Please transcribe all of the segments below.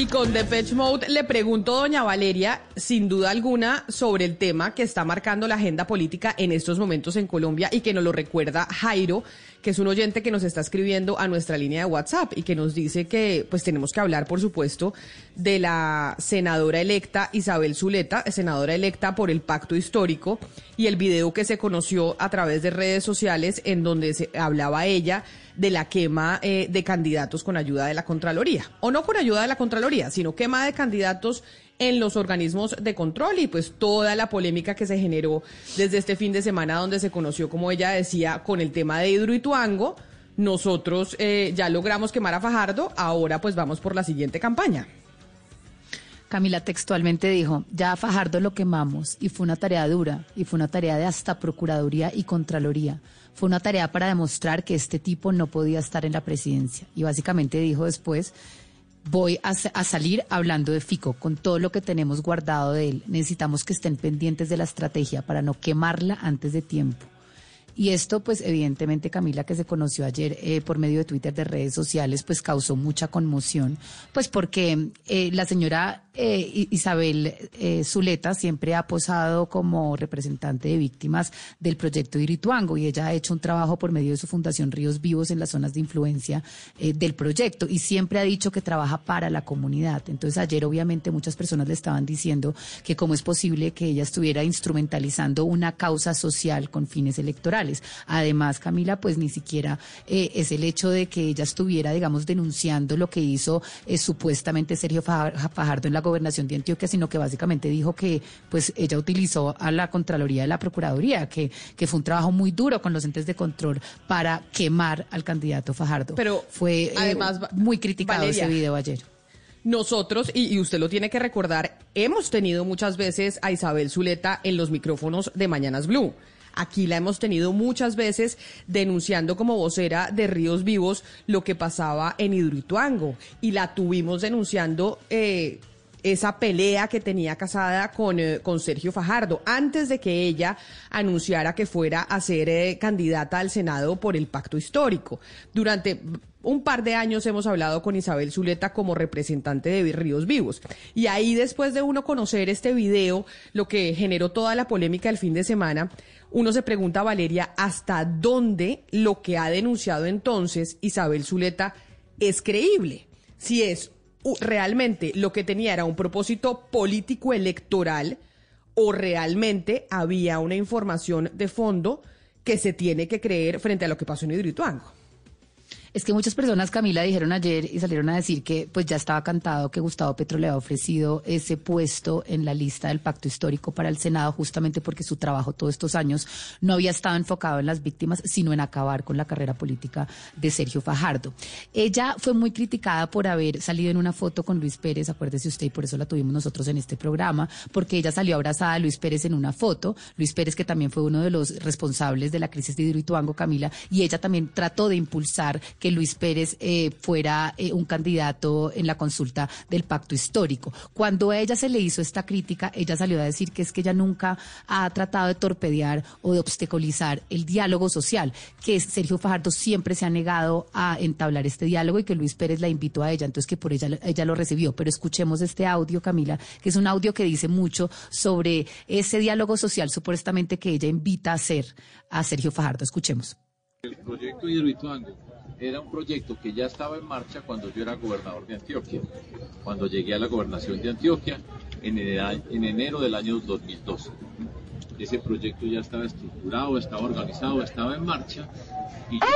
Y con Depeche Mode le pregunto, doña Valeria, sin duda alguna, sobre el tema que está marcando la agenda política en estos momentos en Colombia y que nos lo recuerda Jairo, que es un oyente que nos está escribiendo a nuestra línea de WhatsApp y que nos dice que pues tenemos que hablar, por supuesto, de la senadora electa Isabel Zuleta, senadora electa por el pacto histórico y el video que se conoció a través de redes sociales en donde se hablaba ella de la quema eh, de candidatos con ayuda de la Contraloría. O no con ayuda de la Contraloría, sino quema de candidatos en los organismos de control y pues toda la polémica que se generó desde este fin de semana donde se conoció, como ella decía, con el tema de Hidroituango. Nosotros eh, ya logramos quemar a Fajardo, ahora pues vamos por la siguiente campaña. Camila textualmente dijo, ya a Fajardo lo quemamos y fue una tarea dura y fue una tarea de hasta Procuraduría y Contraloría. Fue una tarea para demostrar que este tipo no podía estar en la presidencia. Y básicamente dijo después, voy a, a, salir hablando de Fico con todo lo que tenemos guardado de él. Necesitamos que estén pendientes de la estrategia para no quemarla antes de tiempo. Y esto, pues evidentemente, Camila, que se conoció ayer eh, por medio de Twitter, de redes sociales, pues causó mucha conmoción, pues porque eh, la señora eh, Isabel eh, Zuleta siempre ha posado como representante de víctimas del proyecto Irituango y ella ha hecho un trabajo por medio de su fundación Ríos Vivos en las zonas de influencia eh, del proyecto y siempre ha dicho que trabaja para la comunidad. Entonces ayer obviamente muchas personas le estaban diciendo que cómo es posible que ella estuviera instrumentalizando una causa social con fines electorales. Además, Camila, pues ni siquiera es el hecho de que ella estuviera, digamos, denunciando lo que hizo supuestamente Sergio Fajardo en la gobernación de Antioquia, sino que básicamente dijo que pues ella utilizó a la Contraloría de la Procuraduría, que, que fue un trabajo muy duro con los entes de control para quemar al candidato Fajardo. Pero fue eh, además, muy criticado ese video ayer. Nosotros, y, y, usted lo tiene que recordar, hemos tenido muchas veces a Isabel Zuleta en los micrófonos de Mañanas Blue. Aquí la hemos tenido muchas veces denunciando como vocera de Ríos Vivos lo que pasaba en Hidroituango y la tuvimos denunciando eh, esa pelea que tenía casada con, eh, con Sergio Fajardo, antes de que ella anunciara que fuera a ser eh, candidata al Senado por el pacto histórico. Durante un par de años hemos hablado con Isabel Zuleta como representante de Ríos Vivos. Y ahí, después de uno conocer este video, lo que generó toda la polémica el fin de semana, uno se pregunta, Valeria, ¿hasta dónde lo que ha denunciado entonces Isabel Zuleta es creíble? Si es realmente lo que tenía era un propósito político electoral o realmente había una información de fondo que se tiene que creer frente a lo que pasó en Hidroituango. Es que muchas personas, Camila, dijeron ayer y salieron a decir que pues ya estaba cantado que Gustavo Petro le ha ofrecido ese puesto en la lista del pacto histórico para el Senado, justamente porque su trabajo todos estos años no había estado enfocado en las víctimas, sino en acabar con la carrera política de Sergio Fajardo. Ella fue muy criticada por haber salido en una foto con Luis Pérez, acuérdese usted, y por eso la tuvimos nosotros en este programa, porque ella salió abrazada a Luis Pérez en una foto, Luis Pérez que también fue uno de los responsables de la crisis de Hidroituango, Camila, y ella también trató de impulsar que Luis Pérez eh, fuera eh, un candidato en la consulta del pacto histórico. Cuando a ella se le hizo esta crítica, ella salió a decir que es que ella nunca ha tratado de torpedear o de obstaculizar el diálogo social, que Sergio Fajardo siempre se ha negado a entablar este diálogo y que Luis Pérez la invitó a ella, entonces que por ella ella lo recibió. Pero escuchemos este audio, Camila, que es un audio que dice mucho sobre ese diálogo social supuestamente que ella invita a hacer a Sergio Fajardo. Escuchemos. El proyecto era un proyecto que ya estaba en marcha cuando yo era gobernador de Antioquia, cuando llegué a la gobernación de Antioquia en, en enero del año 2012. Ese proyecto ya estaba estructurado, estaba organizado, estaba en marcha y yo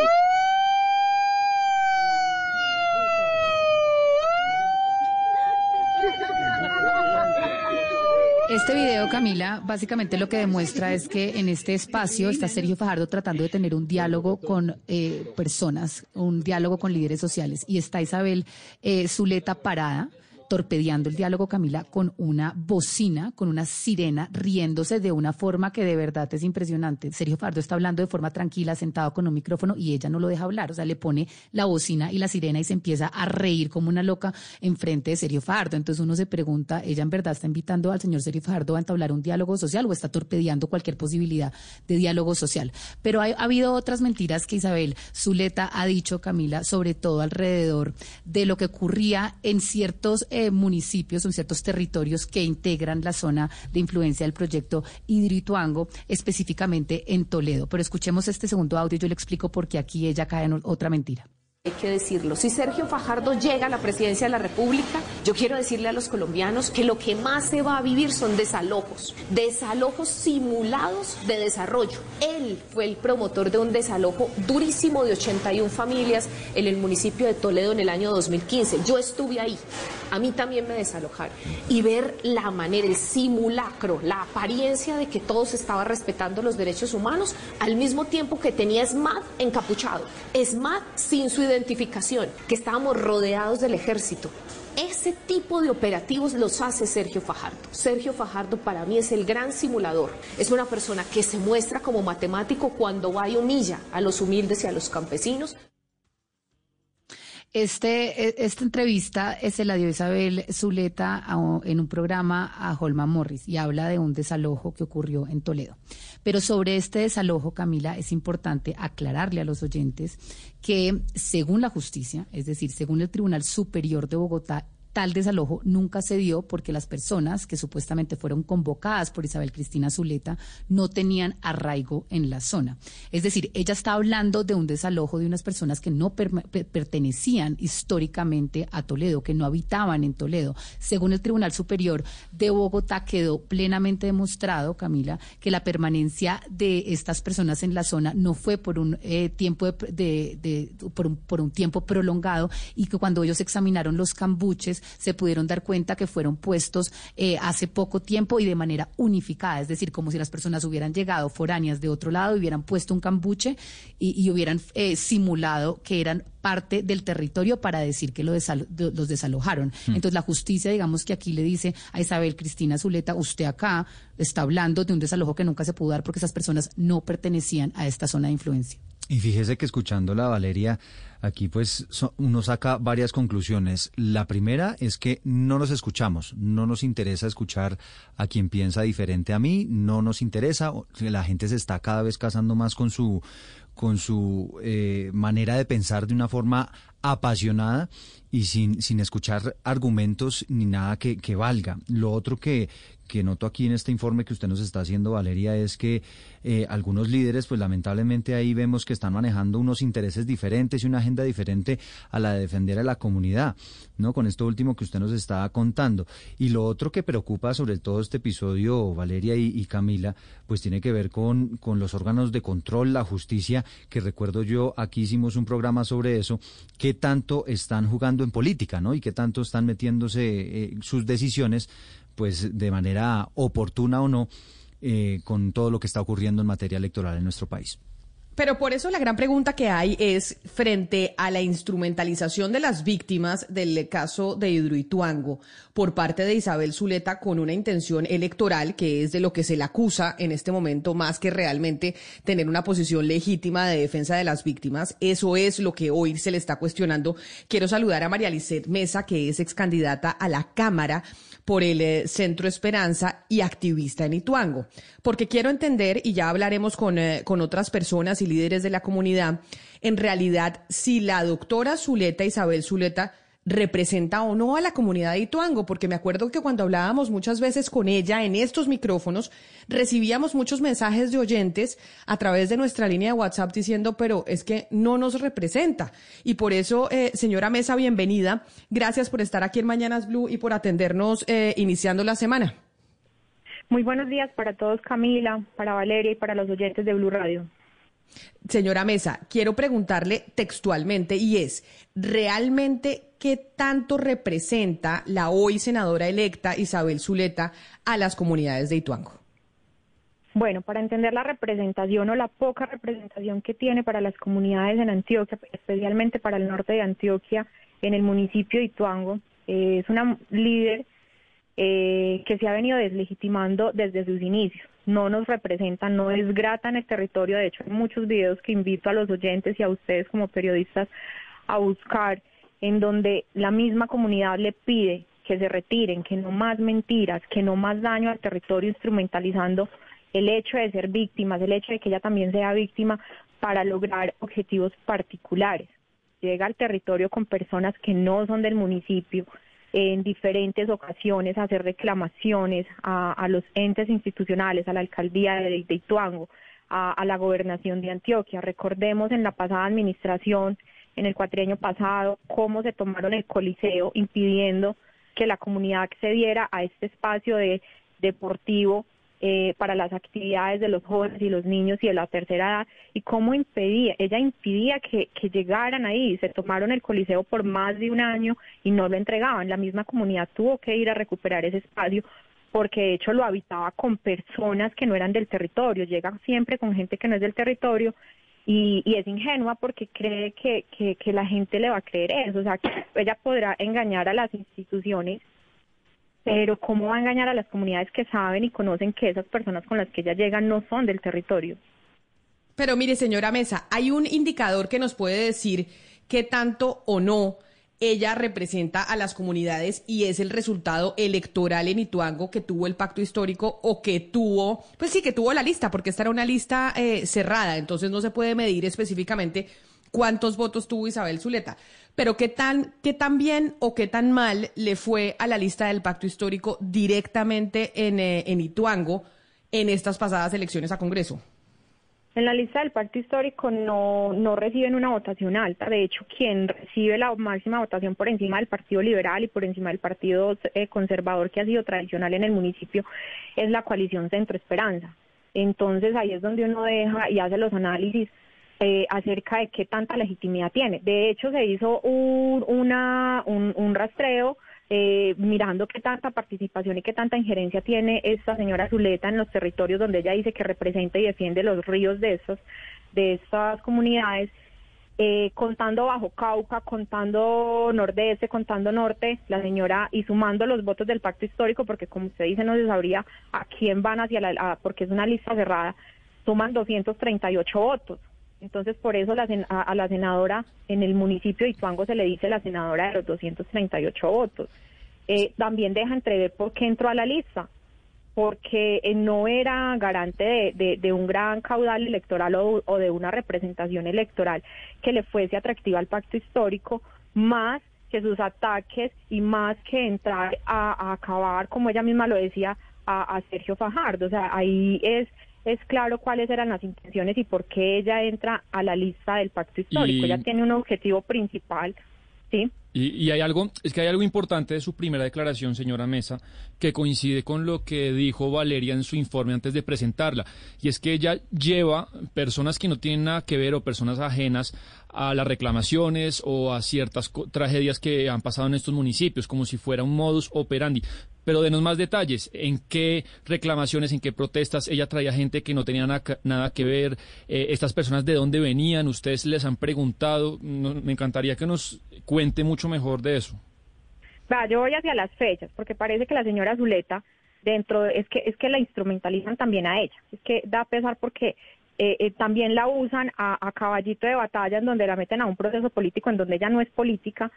Este video, Camila, básicamente lo que demuestra es que en este espacio está Sergio Fajardo tratando de tener un diálogo con eh, personas, un diálogo con líderes sociales. Y está Isabel eh, Zuleta parada torpedeando el diálogo, Camila, con una bocina, con una sirena, riéndose de una forma que de verdad es impresionante. Sergio Fardo está hablando de forma tranquila, sentado con un micrófono, y ella no lo deja hablar. O sea, le pone la bocina y la sirena y se empieza a reír como una loca enfrente de Sergio Fardo. Entonces uno se pregunta, ¿ella en verdad está invitando al señor Sergio Fardo a entablar un diálogo social o está torpedeando cualquier posibilidad de diálogo social? Pero ha habido otras mentiras que Isabel Zuleta ha dicho, Camila, sobre todo alrededor de lo que ocurría en ciertos eh, municipios, en ciertos territorios que integran la zona de influencia del proyecto Hidroituango, específicamente en Toledo. Pero escuchemos este segundo audio, yo le explico por qué aquí ella cae en otra mentira. Hay que decirlo, si Sergio Fajardo llega a la presidencia de la República, yo quiero decirle a los colombianos que lo que más se va a vivir son desalojos, desalojos simulados de desarrollo. Él fue el promotor de un desalojo durísimo de 81 familias en el municipio de Toledo en el año 2015. Yo estuve ahí, a mí también me desalojaron. Y ver la manera, el simulacro, la apariencia de que todos estaban respetando los derechos humanos, al mismo tiempo que tenía SMAT encapuchado, SMAT sin su identificación, que estábamos rodeados del ejército. Ese tipo de operativos los hace Sergio Fajardo. Sergio Fajardo para mí es el gran simulador. Es una persona que se muestra como matemático cuando va y humilla a los humildes y a los campesinos. Este, e, esta entrevista se la dio Isabel Zuleta en un programa a Holman Morris y habla de un desalojo que ocurrió en Toledo. Pero sobre este desalojo, Camila, es importante aclararle a los oyentes que según la justicia, es decir, según el Tribunal Superior de Bogotá, Tal desalojo nunca se dio porque las personas que supuestamente fueron convocadas por Isabel Cristina Zuleta no tenían arraigo en la zona. Es decir, ella está hablando de un desalojo de unas personas que no pertenecían históricamente a Toledo, que no habitaban en Toledo. Según el Tribunal Superior de Bogotá quedó plenamente demostrado, Camila, que la permanencia de estas personas en la zona no fue por un eh, tiempo de, por, un, por un tiempo prolongado y que cuando ellos examinaron los cambuches se pudieron dar cuenta que fueron puestos eh, hace poco tiempo y de manera unificada, es decir, como si las personas hubieran llegado foráneas de otro lado, hubieran puesto un cambuche y, hubieran eh, simulado que eran parte del territorio para decir que lo los desalojaron. Hmm. Entonces la justicia, digamos que aquí le dice a Isabel Cristina Zuleta, usted acá está hablando de un desalojo que nunca se pudo dar porque esas personas no pertenecían a esta zona de influencia. Y fíjese que escuchando la Valeria, aquí pues uno saca varias conclusiones. La primera es que no nos escuchamos, no nos interesa escuchar a quien piensa diferente a mí, no nos interesa, la gente se está cada vez casando más con su con su eh, manera de pensar de una forma apasionada y sin, sin escuchar argumentos ni nada que, que valga. Lo otro que, que noto aquí en este informe que usted nos está haciendo, Valeria, es que eh, algunos líderes, pues lamentablemente ahí vemos que están manejando unos intereses diferentes y una agenda diferente a la de defender a la comunidad, ¿no? Con esto último que usted nos está contando. Y lo otro que preocupa sobre todo este episodio, Valeria y, Camila, pues tiene que ver con, con los órganos de control, la justicia, que recuerdo yo, aquí hicimos un programa sobre eso, qué tanto están jugando en política, ¿no? Y qué tanto están metiéndose eh, sus decisiones pues de manera oportuna o no, eh, con todo lo que está ocurriendo en materia electoral en nuestro país. Pero por eso la gran pregunta que hay es frente a la instrumentalización de las víctimas del caso de Hidroituango por parte de Isabel Zuleta con una intención electoral que es de lo que se le acusa en este momento más que realmente tener una posición legítima de defensa de las víctimas. Eso es lo que hoy se le está cuestionando. Quiero saludar a María Lisset Mesa, que es ex candidata a la Cámara por el eh, Centro Esperanza y activista en Ituango. Porque quiero entender, y ya hablaremos con, eh, con otras personas y líderes de la comunidad, en realidad si la doctora Zuleta, Isabel Zuleta, representa o no a la comunidad de Ituango, porque me acuerdo que cuando hablábamos muchas veces con ella en estos micrófonos, recibíamos muchos mensajes de oyentes a través de nuestra línea de WhatsApp diciendo, pero es que no nos representa. Y por eso, eh, señora Mesa, bienvenida. Gracias por estar aquí en Mañanas Blue y por atendernos eh, iniciando la semana. Muy buenos días para todos, Camila, para Valeria y para los oyentes de Blue Radio. Señora Mesa, quiero preguntarle textualmente y es, ¿realmente qué tanto representa la hoy senadora electa Isabel Zuleta a las comunidades de Ituango? Bueno, para entender la representación o la poca representación que tiene para las comunidades en Antioquia, especialmente para el norte de Antioquia, en el municipio de Ituango, eh, es una líder eh, que se ha venido deslegitimando desde sus inicios no nos representa, no es grata en el territorio. De hecho, hay muchos videos que invito a los oyentes y a ustedes como periodistas a buscar, en donde la misma comunidad le pide que se retiren, que no más mentiras, que no más daño al territorio instrumentalizando el hecho de ser víctimas, el hecho de que ella también sea víctima para lograr objetivos particulares. Llega al territorio con personas que no son del municipio, en diferentes ocasiones a hacer reclamaciones a, los entes institucionales, a la alcaldía de, Ituango, a, la gobernación de Antioquia. Recordemos en la pasada administración, en el cuatrienio pasado, cómo se tomaron el coliseo impidiendo que la comunidad accediera a este espacio de deportivo eh, para las actividades de los jóvenes y los niños y de la tercera edad y cómo impedía, ella impidía que, llegaran ahí, se tomaron el coliseo por más de un año y no lo entregaban, la misma comunidad tuvo que ir a recuperar ese espacio porque de hecho lo habitaba con personas que no eran del territorio, llega siempre con gente que no es del territorio y, es ingenua porque cree que, que, que la gente le va a creer eso, o sea, que ella podrá engañar a las instituciones pero ¿cómo va a engañar a las comunidades que saben y conocen que esas personas con las que ella llega no son del territorio? Pero mire, señora Mesa, hay un indicador que nos puede decir qué tanto o no ella representa a las comunidades y es el resultado electoral en Ituango que tuvo el pacto histórico o que tuvo, pues sí, que tuvo la lista, porque esta era una lista eh, cerrada, entonces no se puede medir específicamente cuántos votos tuvo Isabel Zuleta. Pero qué tan, qué tan bien o qué tan mal le fue a la lista del pacto histórico directamente en, eh, en Ituango en estas pasadas elecciones a Congreso. En la lista del pacto histórico no, no reciben una votación alta. De hecho, quien recibe la máxima votación por encima del Partido Liberal y por encima del Partido eh, Conservador que ha sido tradicional en el municipio es la coalición Centro Esperanza. Entonces ahí es donde uno deja y hace los análisis eh, acerca de qué tanta legitimidad tiene. De hecho, se hizo un, una, un, rastreo eh, mirando qué tanta participación y qué tanta injerencia tiene esta señora Zuleta en los territorios donde ella dice que representa y defiende los ríos de estos, de estas comunidades. Eh, contando Bajo Cauca, contando Nordeste, contando Norte, la señora, y sumando los votos del pacto histórico, porque como usted dice, no se sabría a quién van hacia la, porque es una lista cerrada, suman 238 votos. Entonces, por eso a, la senadora en el municipio de Ituango se le dice la senadora de los 238 votos. Eh, también deja entrever por qué entró a la lista, porque eh, no era garante de, un gran caudal electoral o, de una representación electoral que le fuese atractiva al pacto histórico, más que sus ataques y más que entrar a, acabar, como ella misma lo decía, a Sergio Fajardo. O sea, ahí es es claro cuáles eran las intenciones y por qué ella entra a la lista del pacto histórico. Ella tiene un objetivo principal, ¿sí? Y, hay algo, es que hay algo importante de su primera declaración, señora Mesa, que coincide con lo que dijo Valeria en su informe antes de presentarla, y es que ella lleva personas que no tienen nada que ver o personas ajenas a las reclamaciones o a ciertas tragedias que han pasado en estos municipios, como si fuera un modus operandi. Pero denos más detalles, en qué reclamaciones, en qué protestas ella traía gente que no tenía nada que ver, eh, estas personas de dónde venían, ustedes les han preguntado, me encantaría que nos cuente mucho mejor de eso. Va, yo voy hacia las fechas, porque parece que la señora Zuleta, dentro, es que, es que la instrumentalizan también a ella, es que da pesar porque eh, eh, también la usan a, caballito de batalla en donde la meten a un proceso político en donde ella no es política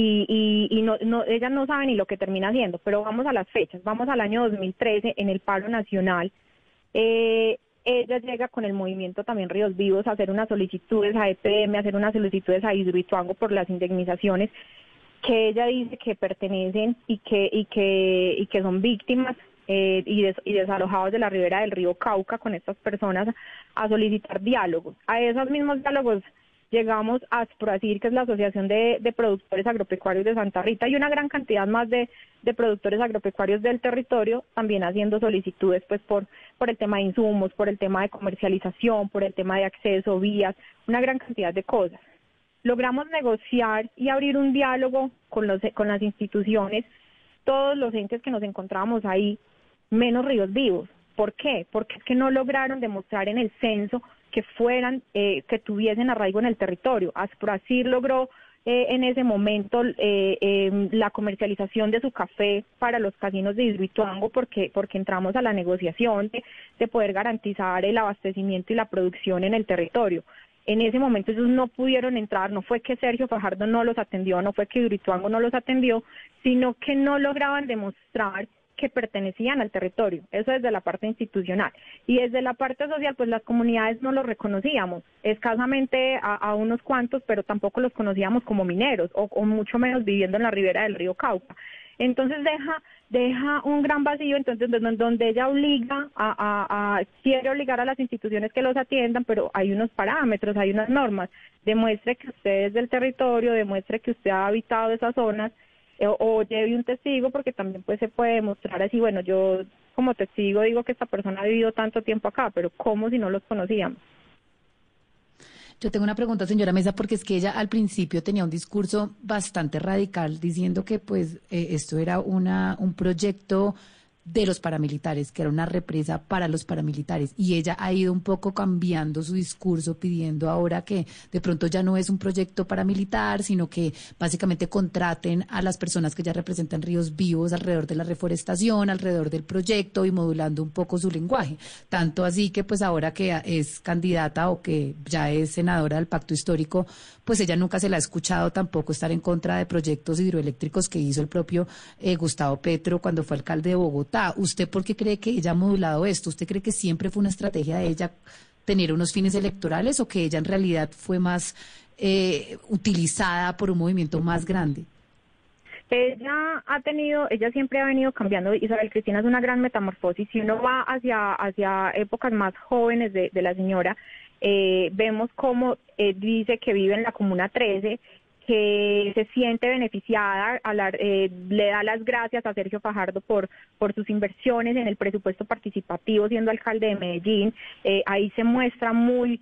y, y, no, no, ella no sabe ni lo que termina haciendo, pero vamos a las fechas, vamos al año 2013 en el paro nacional. Eh, ella llega con el movimiento también Ríos Vivos a hacer unas solicitudes a EPM, a hacer unas solicitudes a Hidroituango por las indemnizaciones que ella dice que pertenecen y que y que y que son víctimas eh, y, y, desalojados de la ribera del río Cauca con estas personas a solicitar diálogos. A esos mismos diálogos llegamos a Asproacir, que es la Asociación de, Productores Agropecuarios de Santa Rita, y una gran cantidad más de, productores agropecuarios del territorio, también haciendo solicitudes pues por, por el tema de insumos, por el tema de comercialización, por el tema de acceso, vías, una gran cantidad de cosas. Logramos negociar y abrir un diálogo con, los, con las instituciones, todos los entes que nos encontrábamos ahí, menos ríos vivos. ¿Por qué? Porque es que no lograron demostrar en el censo que fueran, eh, que tuviesen arraigo en el territorio. Asproacir logró eh, en ese momento eh, em, la comercialización de su café para los casinos de Hidroituango porque, porque entramos a la negociación de, poder garantizar el abastecimiento y la producción en el territorio. En ese momento ellos no pudieron entrar, no fue que Sergio Fajardo no los atendió, no fue que Hidroituango no los atendió, sino que no lograban demostrar que pertenecían al territorio, eso desde la parte institucional. Y desde la parte social, pues las comunidades no los reconocíamos, escasamente a, unos cuantos, pero tampoco los conocíamos como mineros o, o mucho menos viviendo en la ribera del río Cauca. Entonces deja, deja un gran vacío, entonces donde ella obliga a, quiere obligar a las instituciones que los atiendan, pero hay unos parámetros, hay unas normas. Demuestre que usted es del territorio, demuestre que usted ha habitado esas zonas eh, o, lleve un testigo, porque también pues se puede demostrar así, bueno, yo como testigo digo que esta persona ha vivido tanto tiempo acá, pero ¿cómo si no los conocíamos? Yo tengo una pregunta, señora Mesa, porque es que ella al principio tenía un discurso bastante radical diciendo que pues eh, esto era una, un proyecto de los paramilitares, que era una represa para los paramilitares. Y ella ha ido un poco cambiando su discurso, pidiendo ahora que de pronto ya no es un proyecto paramilitar, sino que básicamente contraten a las personas que ya representan ríos vivos alrededor de la reforestación, alrededor del proyecto y modulando un poco su lenguaje. Tanto así que pues ahora que es candidata o que ya es senadora del pacto histórico, pues ella nunca se la ha escuchado tampoco estar en contra de proyectos hidroeléctricos que hizo el propio eh, Gustavo Petro cuando fue alcalde de Bogotá. ¿Usted por qué cree que ella ha modulado esto? ¿Usted cree que siempre fue una estrategia de ella tener unos fines electorales o que ella en realidad fue más eh, utilizada por un movimiento más grande? Ella ha tenido, ella siempre ha venido cambiando. Isabel Cristina es una gran metamorfosis. Si uno va hacia, hacia épocas más jóvenes de, la señora, eh, vemos cómo eh, dice que vive en la Comuna 13, que se siente beneficiada, eh, le da las gracias a Sergio Fajardo por, por sus inversiones en el presupuesto participativo siendo alcalde de Medellín. ahí se muestra muy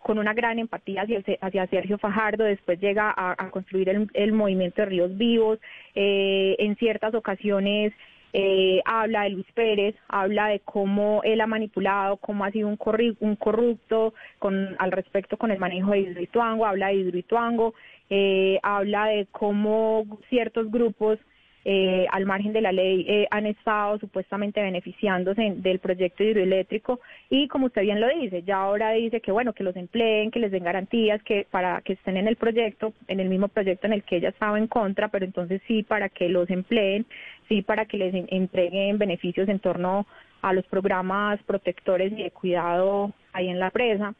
con una gran empatía hacia, Sergio Fajardo, después llega a, construir el, el, movimiento de Ríos Vivos, en ciertas ocasiones eh, habla de Luis Pérez, habla de cómo él ha manipulado, cómo ha sido un, un corrupto con, al respecto con el manejo de Hidroituango, habla de Hidroituango, eh, habla de cómo ciertos grupos eh, al margen de la ley eh, han estado supuestamente beneficiándose del proyecto hidroeléctrico y como usted bien lo dice, ya ahora dice que bueno, que los empleen, que les den garantías, que para que estén en el proyecto, en el mismo proyecto en el que ella estaba en contra, pero entonces sí para que los empleen, sí para que les entreguen beneficios en torno a los programas protectores y de cuidado ahí en la presa.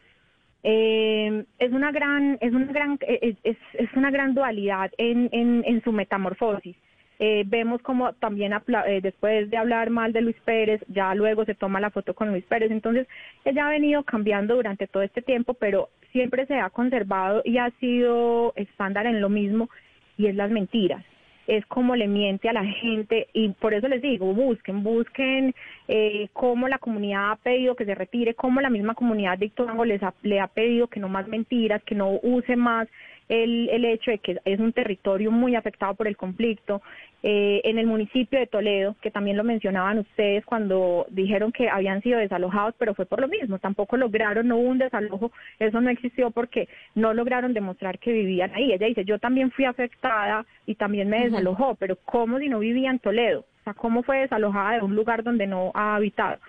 Eh, es una gran es una gran es, es una gran dualidad en, en, en su metamorfosis eh, vemos como también eh, después de hablar mal de Luis Pérez, ya luego se toma la foto con Luis Pérez. Entonces, ella ha venido cambiando durante todo este tiempo, pero siempre se ha conservado y ha sido estándar en lo mismo y es las mentiras es como le miente a la gente y por eso les digo, busquen, busquen eh, cómo la comunidad ha pedido que se retire, cómo la misma comunidad de Ituango les le ha pedido que no más mentiras, que no use más el, el hecho de que es un territorio muy afectado por el conflicto. Eh, en el municipio de Toledo, que también lo mencionaban ustedes cuando dijeron que habían sido desalojados, pero fue por lo mismo, tampoco lograron, no hubo un desalojo, eso no existió porque no lograron demostrar que vivían ahí. Ella dice, yo también fui afectada y también me desalojó, pero ¿cómo si no vivía en Toledo? O sea, ¿cómo fue desalojada de un lugar donde no ha habitado?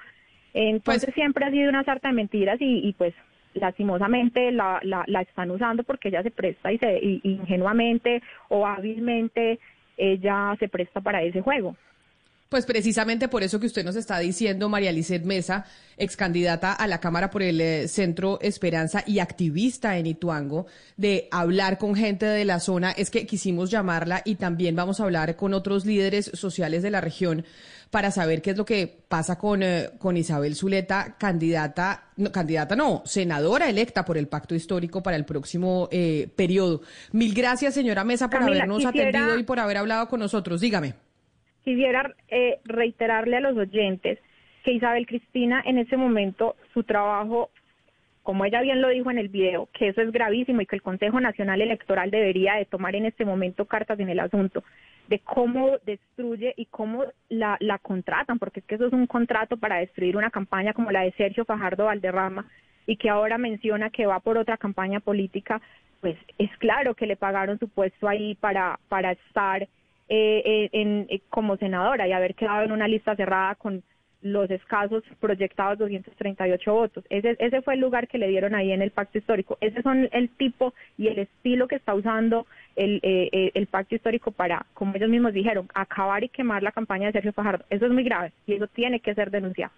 Entonces pues siempre ha sido una sarta de mentiras y, y pues lastimosamente la, la, la, están usando porque ella se presta y, se, ingenuamente o hábilmente ella se presta para ese juego. Pues precisamente por eso que usted nos está diciendo, María Lizeth Mesa, ex candidata a la Cámara por el eh, Centro Esperanza y activista en Ituango, de hablar con gente de la zona, es que quisimos llamarla y también vamos a hablar con otros líderes sociales de la región para saber qué es lo que pasa con, eh, con Isabel Zuleta, candidata, no, candidata no, senadora electa por el Pacto Histórico para el próximo eh, periodo. Mil gracias, señora Mesa, por habernos atendido y por haber hablado con nosotros. Dígame. Quisiera eh, reiterarle a los oyentes que Isabel Cristina en ese momento su trabajo como ella bien lo dijo en el video, que eso es gravísimo y que el Consejo Nacional Electoral debería de tomar en este momento cartas en el asunto de cómo destruye y cómo la, la contratan, porque es que eso es un contrato para destruir una campaña como la de Sergio Fajardo Valderrama y que ahora menciona que va por otra campaña política, pues es claro que le pagaron su puesto ahí para, para estar eh, eh en, eh, como senadora y haber quedado en una lista cerrada con los escasos proyectados 238 votos. Ese, ese fue el lugar que le dieron ahí en el pacto histórico. Ese son el tipo y el estilo que está usando el, eh, eh, el pacto histórico para, como ellos mismos dijeron, acabar y quemar la campaña de Sergio Fajardo. Eso es muy grave y eso tiene que ser denunciado.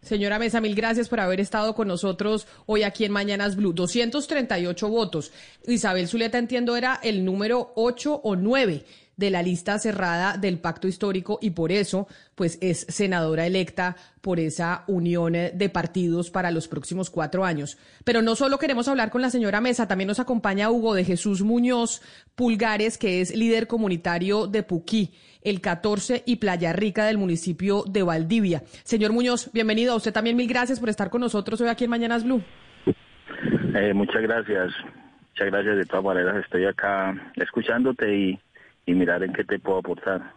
Señora Mesa, mil gracias por haber estado con nosotros hoy aquí en Mañanas Blue. 238 votos. Isabel Zuleta, entiendo, era el número 8 o 9 de la lista cerrada del pacto histórico y por eso pues es senadora electa por esa unión de partidos para los próximos cuatro años. Pero no solo queremos hablar con la señora Mesa, también nos acompaña Hugo de Jesús Muñoz Pulgares, que es líder comunitario de Puquí, el 14 y Playa Rica del municipio de Valdivia. Señor Muñoz, bienvenido. A usted también mil gracias por estar con nosotros hoy aquí en Mañanas Blue. Eh, muchas gracias. Muchas gracias de todas maneras. Estoy acá escuchándote y y mirar en qué te puedo aportar.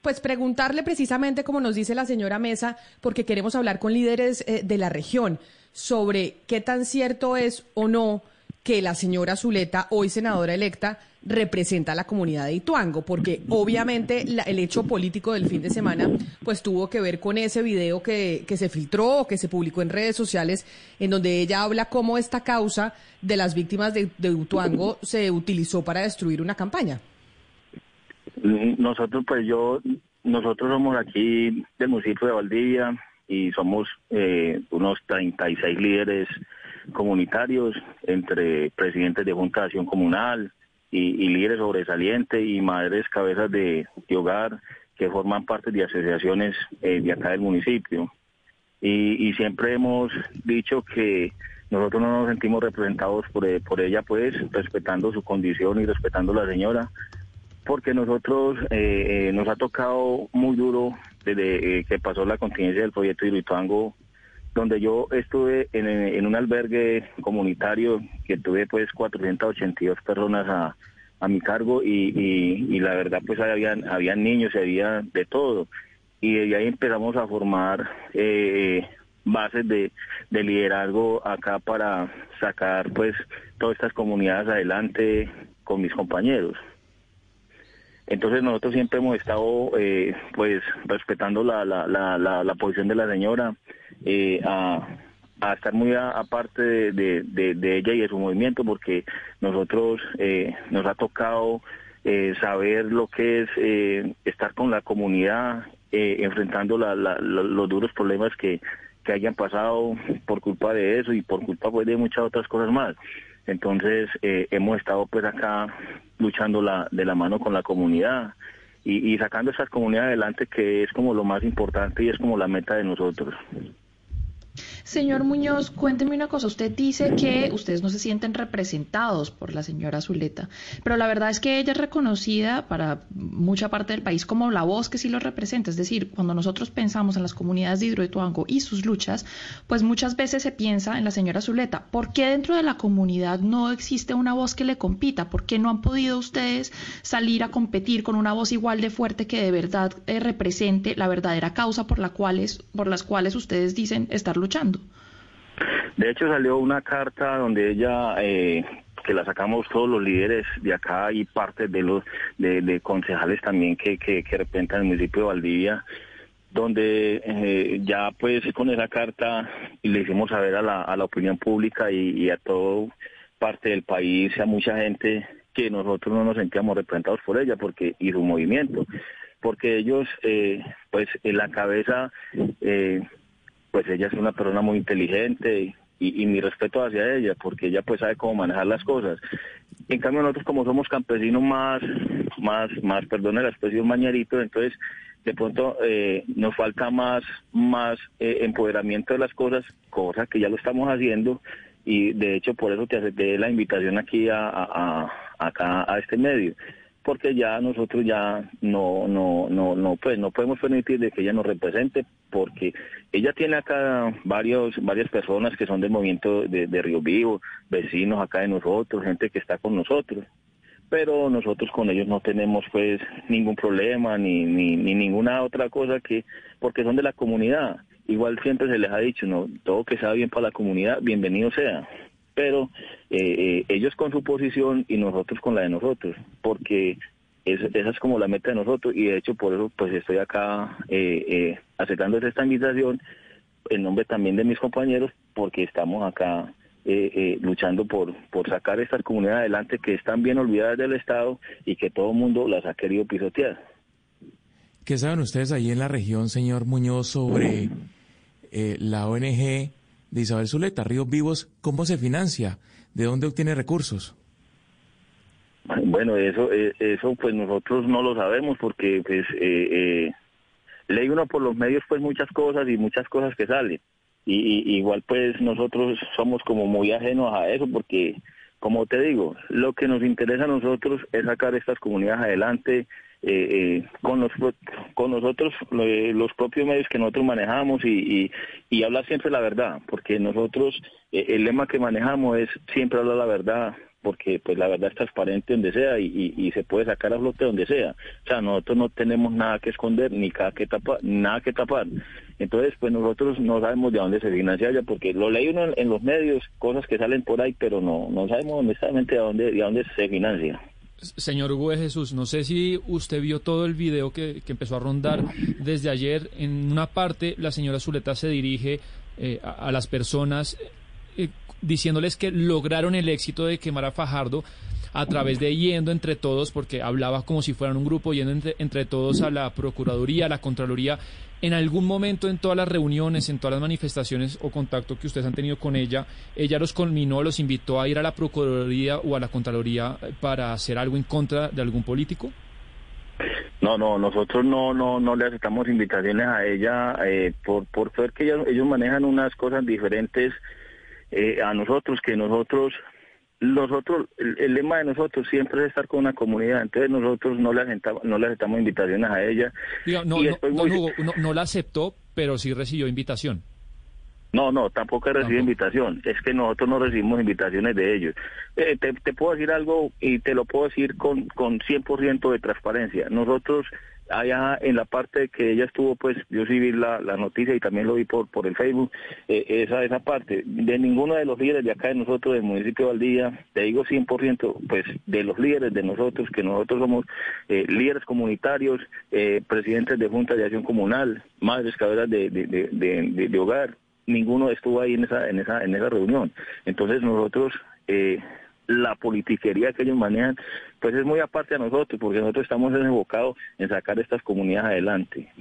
Pues preguntarle precisamente, como nos dice la señora Mesa, porque queremos hablar con líderes eh, de la región sobre qué tan cierto es o no que la señora Zuleta, hoy senadora electa, representa a la comunidad de Ituango, porque obviamente el hecho político del fin de semana pues tuvo que ver con ese video que, que se filtró o que se publicó en redes sociales, en donde ella habla cómo esta causa de las víctimas de, de Ituango se utilizó para destruir una campaña. Nosotros, pues yo, nosotros somos aquí del municipio de Valdivia y somos eh, unos 36 líderes comunitarios entre presidentes de Junta de Acción Comunal y, líderes sobresalientes y madres cabezas de, hogar que forman parte de asociaciones eh, de acá del municipio. Y, siempre hemos dicho que nosotros no nos sentimos representados por, por ella, pues respetando su condición y respetando a la señora, porque nosotros eh, eh, nos ha tocado muy duro desde eh, que pasó la contingencia del proyecto Hidroituango, donde yo estuve en, un albergue comunitario que tuve pues 482 personas a, mi cargo y, y, la verdad pues habían, habían niños había de todo. Y de ahí empezamos a formar bases de, de liderazgo acá para sacar pues todas estas comunidades adelante con mis compañeros. Entonces nosotros siempre hemos estado eh, pues respetando la, la, la, la, posición de la señora, eh, a, estar muy aparte de, de, ella y de su movimiento, porque nosotros eh, nos ha tocado eh, saber lo que es eh, estar con la comunidad, eh, enfrentando los duros problemas que, que hayan pasado por culpa de eso y por culpa pues, de muchas otras cosas más. Entonces eh, hemos estado pues acá luchando la, de la mano con la comunidad y, y sacando esa comunidad adelante que es como lo más importante y es como la meta de nosotros. Señor Muñoz, cuénteme una cosa. Usted dice que ustedes no se sienten representados por la señora Zuleta, pero la verdad es que ella es reconocida para mucha parte del país como la voz que sí lo representa. Es decir, cuando nosotros pensamos en las comunidades de Hidroituango y sus luchas, pues muchas veces se piensa en la señora Zuleta. ¿Por qué dentro de la comunidad no existe una voz que le compita? ¿Por qué no han podido ustedes salir a competir con una voz igual de fuerte que de verdad eh, represente la verdadera causa por, la cuales, por las cuales ustedes dicen estar luchando? De hecho salió una carta donde ella, eh, que la sacamos todos los líderes de acá y parte de los de, concejales también que, representan el municipio de Valdivia, donde eh, ya pues con esa carta le hicimos saber a la, opinión pública y, a toda parte del país, a mucha gente que nosotros no nos sentíamos representados por ella porque y su movimiento porque ellos eh, pues en la cabeza eh, pues ella es una persona muy inteligente y, mi respeto hacia ella, porque ella pues sabe cómo manejar las cosas. En cambio nosotros como somos campesinos más, más, más, perdón la expresión mañerito, entonces de pronto eh, nos falta más, más eh, empoderamiento de las cosas, cosa que ya lo estamos haciendo y de hecho por eso te acepté la invitación aquí a, a a este medio porque ya nosotros ya no no no no pues no podemos permitir de que ella nos represente porque ella tiene acá varios varias personas que son del movimiento de, Río Vivo vecinos acá de nosotros gente que está con nosotros. Pero nosotros con ellos no tenemos pues ningún problema ni, ni, ni ninguna otra cosa que porque son de la comunidad. Igual siempre se les ha dicho no todo que sea bien para la comunidad bienvenido sea pero eh, eh, ellos con su posición y nosotros con la de nosotros, porque esa es como la meta de nosotros y de hecho por eso pues estoy acá eh, eh, aceptando esta invitación en nombre también de mis compañeros porque estamos acá eh, eh, luchando por, por sacar estas comunidades adelante que están bien olvidadas del Estado y que todo el mundo las ha querido pisotear. ¿Qué saben ustedes ahí en la región, señor Muñoz, sobre la ONG de Isabel Zuleta, Ríos Vivos? ¿Cómo se financia? ¿De dónde obtiene recursos? Bueno, eso, eso pues nosotros no lo sabemos porque pues leí uno por los medios pues muchas cosas y muchas cosas que salen y, igual pues nosotros somos como muy ajenos a eso porque como te digo lo que nos interesa a nosotros es sacar estas comunidades adelante eh, eh, con los con nosotros eh, los propios medios que nosotros manejamos y, y, hablar siempre la verdad porque nosotros el lema que manejamos es siempre hablar la verdad porque pues la verdad es transparente donde sea y, y, se puede sacar a flote donde sea. O sea, nosotros no tenemos nada que esconder ni nada que tapar, nada que tapar. Entonces, pues nosotros no sabemos de dónde se financia ya, porque lo leí uno en, los medios, cosas que salen por ahí, pero no, no sabemos honestamente de dónde, de dónde se financia. Señor Hugo de Jesús, no sé si usted vio todo el video que, empezó a rondar desde ayer. En una parte, la señora Zuleta se dirige eh, a, las personas eh, diciéndoles que lograron el éxito de quemar a Fajardo a través de yendo entre todos, porque hablaba como si fueran un grupo, yendo entre, todos a la Procuraduría, a la Contraloría. En algún momento en todas las reuniones, en todas las manifestaciones o contacto que ustedes han tenido con ella, ella los culminó, los invitó a ir a la Procuraduría o a la Contraloría para hacer algo en contra de algún político. No, no, nosotros no, no, no le aceptamos invitaciones a ella eh, por, por ver que ellos manejan unas cosas diferentes eh, a nosotros, que nosotros, nosotros, el, lema de nosotros siempre es estar con una comunidad, entonces nosotros no le aceptamos, no le aceptamos invitaciones a ella. no, no, la aceptó, pero sí recibió invitación. No, no, tampoco recibido invitación. Es que nosotros no recibimos invitaciones de ellos. Eh, te, te, puedo decir algo y te lo puedo decir con, con 100% de transparencia. Nosotros allá en la parte que ella estuvo, pues yo sí vi la, noticia y también lo vi por, por el Facebook, eh, esa, esa parte. De ninguno de los líderes de acá de nosotros, del municipio de te digo 100%, pues de los líderes de nosotros, que nosotros somos eh, líderes comunitarios, eh, presidentes de juntas de acción comunal, madres cabezas de, de, de, de, hogar, ninguno estuvo ahí en esa, en esa, en esa reunión. Entonces nosotros... Eh, la politiquería que ellos manejan, pues es muy aparte a nosotros, porque nosotros estamos enfocados en sacar estas comunidades adelante.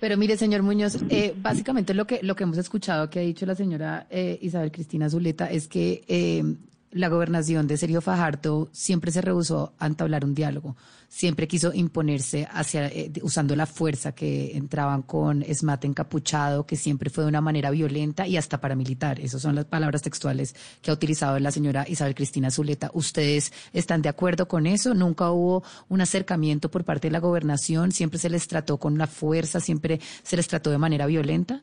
Pero mire, señor Muñoz, eh, básicamente lo que lo que hemos escuchado que ha dicho la señora eh, Isabel Cristina Zuleta es que eh, la gobernación de Sergio Fajardo siempre se rehusó a entablar un diálogo, siempre quiso imponerse hacia, eh, usando la fuerza que entraban con esmate encapuchado, que siempre fue de una manera violenta y hasta paramilitar. Esas son las palabras textuales que ha utilizado la señora Isabel Cristina Zuleta. ¿Ustedes están de acuerdo con eso? ¿Nunca hubo un acercamiento por parte de la gobernación? ¿Siempre se les trató con la fuerza? ¿Siempre se les trató de manera violenta?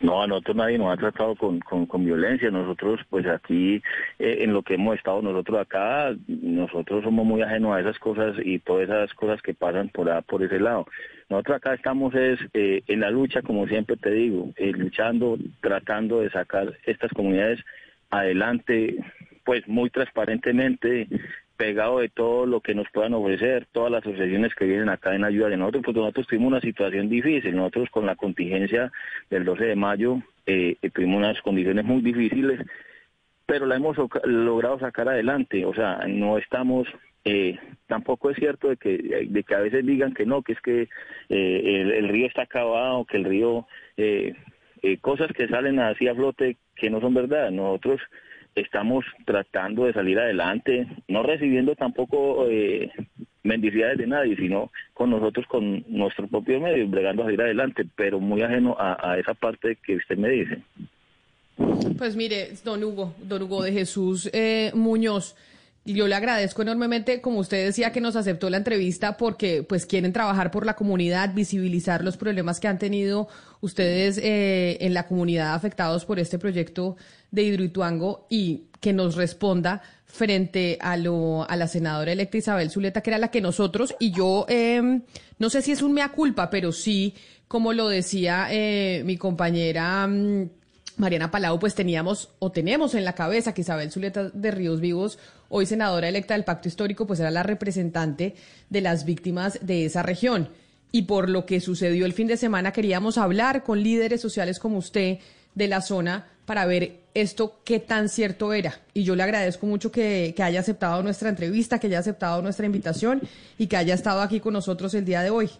No, a nosotros nadie nos ha tratado con, con, violencia. Nosotros, pues aquí, eh, en lo que hemos estado nosotros acá, nosotros somos muy ajenos a esas cosas y todas esas cosas que pasan por, por ese lado. Nosotros acá estamos es eh, en la lucha, como siempre te digo, eh, luchando, tratando de sacar estas comunidades adelante, pues muy transparentemente, pegado de todo lo que nos puedan ofrecer, todas las asociaciones que vienen acá en ayuda de nosotros, porque nosotros tuvimos una situación difícil, nosotros con la contingencia del 12 de mayo eh, tuvimos unas condiciones muy difíciles, pero la hemos logrado sacar adelante, o sea, no estamos eh, tampoco es cierto de que de que a veces digan que no que es que eh, el, río está acabado que el río eh, eh, cosas que salen así a flote que no son verdad. Nosotros estamos tratando de salir adelante, no recibiendo tampoco eh, mendicidades de nadie, sino con nosotros, con nuestro propio medio, bregando a salir adelante, pero muy ajeno a, esa parte que usted me dice. Pues mire, don Hugo, don Hugo de Jesús eh, Muñoz, yo le agradezco enormemente, como usted decía, que nos aceptó la entrevista porque pues quieren trabajar por la comunidad, visibilizar los problemas que han tenido ustedes eh, en la comunidad afectados por este proyecto de Hidroituango y que nos responda frente a lo a la senadora electa Isabel Zuleta, que era la que nosotros y yo em, no sé si es un mea culpa, pero sí, como lo decía eh, mi compañera. Mm, Mariana Palau, pues teníamos o tenemos en la cabeza que Isabel Zuleta de Ríos Vivos, hoy senadora electa del Pacto Histórico, pues era la representante de las víctimas de esa región. Y por lo que sucedió el fin de semana, queríamos hablar con líderes sociales como usted de la zona para ver esto qué tan cierto era. Y yo le agradezco mucho que, que haya aceptado nuestra entrevista, que haya aceptado nuestra invitación y que haya estado aquí con nosotros el día de hoy.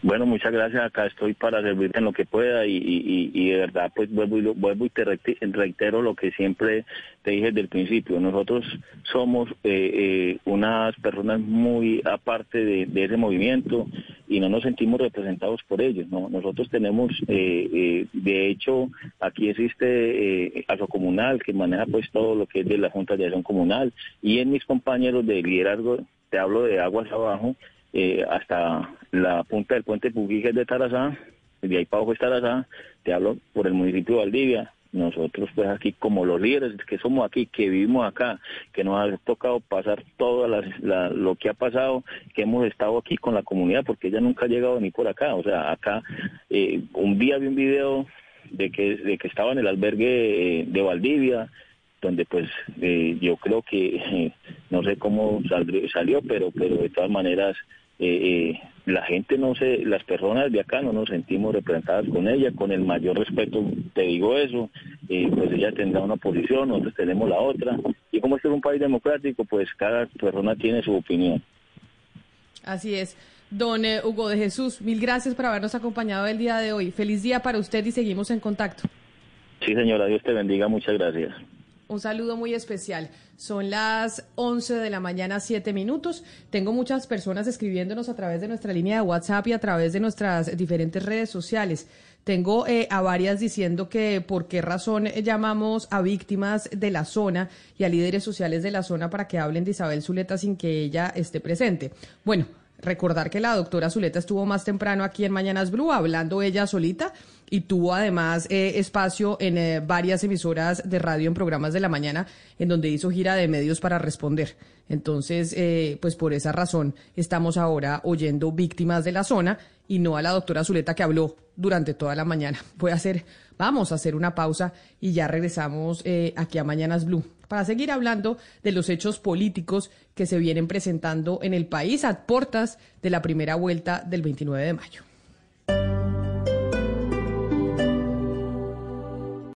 Bueno, muchas gracias. Acá estoy para servirte en lo que pueda y, y, y de verdad, pues vuelvo y, lo, vuelvo y te reitero lo que siempre te dije desde el principio. Nosotros somos eh, eh, unas personas muy aparte de, ese movimiento y no nos sentimos representados por ellos. ¿no? Nosotros tenemos, eh, eh de hecho, aquí existe ASO Comunal que maneja pues todo lo que es de la Junta de Acción Comunal y en mis compañeros de liderazgo, te hablo de aguas abajo, eh, hasta la punta del puente Puquiques de Tarazá, de ahí para abajo es Tarazá, te hablo por el municipio de Valdivia, nosotros pues aquí como los líderes que somos aquí, que vivimos acá, que nos ha tocado pasar todo la, lo que ha pasado, que hemos estado aquí con la comunidad, porque ella nunca ha llegado ni por acá, o sea, acá eh, un día vi un video de que, de que estaba en el albergue eh, de Valdivia, donde pues eh, yo creo que eh, no sé cómo salió, pero pero de todas maneras eh, eh, la gente no se, las personas de acá no nos sentimos representadas con ella, con el mayor respeto te digo eso, eh, pues ella tendrá una posición, nosotros tenemos la otra, y como este es un país democrático, pues cada persona tiene su opinión. Así es. Don eh, Hugo de Jesús, mil gracias por habernos acompañado el día de hoy. Feliz día para usted y seguimos en contacto. Sí, señora, Dios te bendiga, muchas gracias. Un saludo muy especial. Son las 11 de la mañana, 7 minutos. Tengo muchas personas escribiéndonos a través de nuestra línea de WhatsApp y a través de nuestras diferentes redes sociales. Tengo eh, a varias diciendo que por qué razón llamamos a víctimas de la zona y a líderes sociales de la zona para que hablen de Isabel Zuleta sin que ella esté presente. Bueno, recordar que la doctora Zuleta estuvo más temprano aquí en Mañanas Blue hablando ella solita y tuvo además eh, espacio en eh, varias emisoras de radio en programas de la mañana en donde hizo gira de medios para responder. Entonces, eh, pues por esa razón estamos ahora oyendo víctimas de la zona y no a la doctora Zuleta que habló durante toda la mañana. Voy a hacer, vamos a hacer una pausa y ya regresamos aquí a Mañanas Blue para seguir hablando de los hechos políticos que se vienen presentando en el país a puertas de la primera vuelta del 29 de mayo.